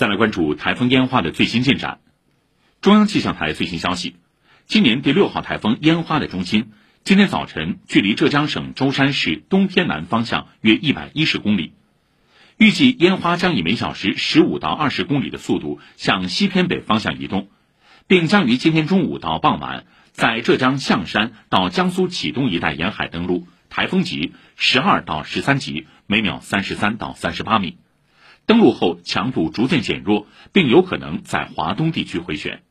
再来关注台风烟花的最新进展。中央气象台最新消息，今年第六号台风烟花的中心今天早晨距离浙江省舟山市东偏南方向约一百一十公里，预计烟花将以每小时十五到二十公里的速度向西偏北方向移动，并将于今天中午到傍晚在浙江象山到江苏启东一带沿海登陆，台风级十二到十三级，每秒三十三到三十八米。登陆后强度逐渐减弱，并有可能在华东地区回旋。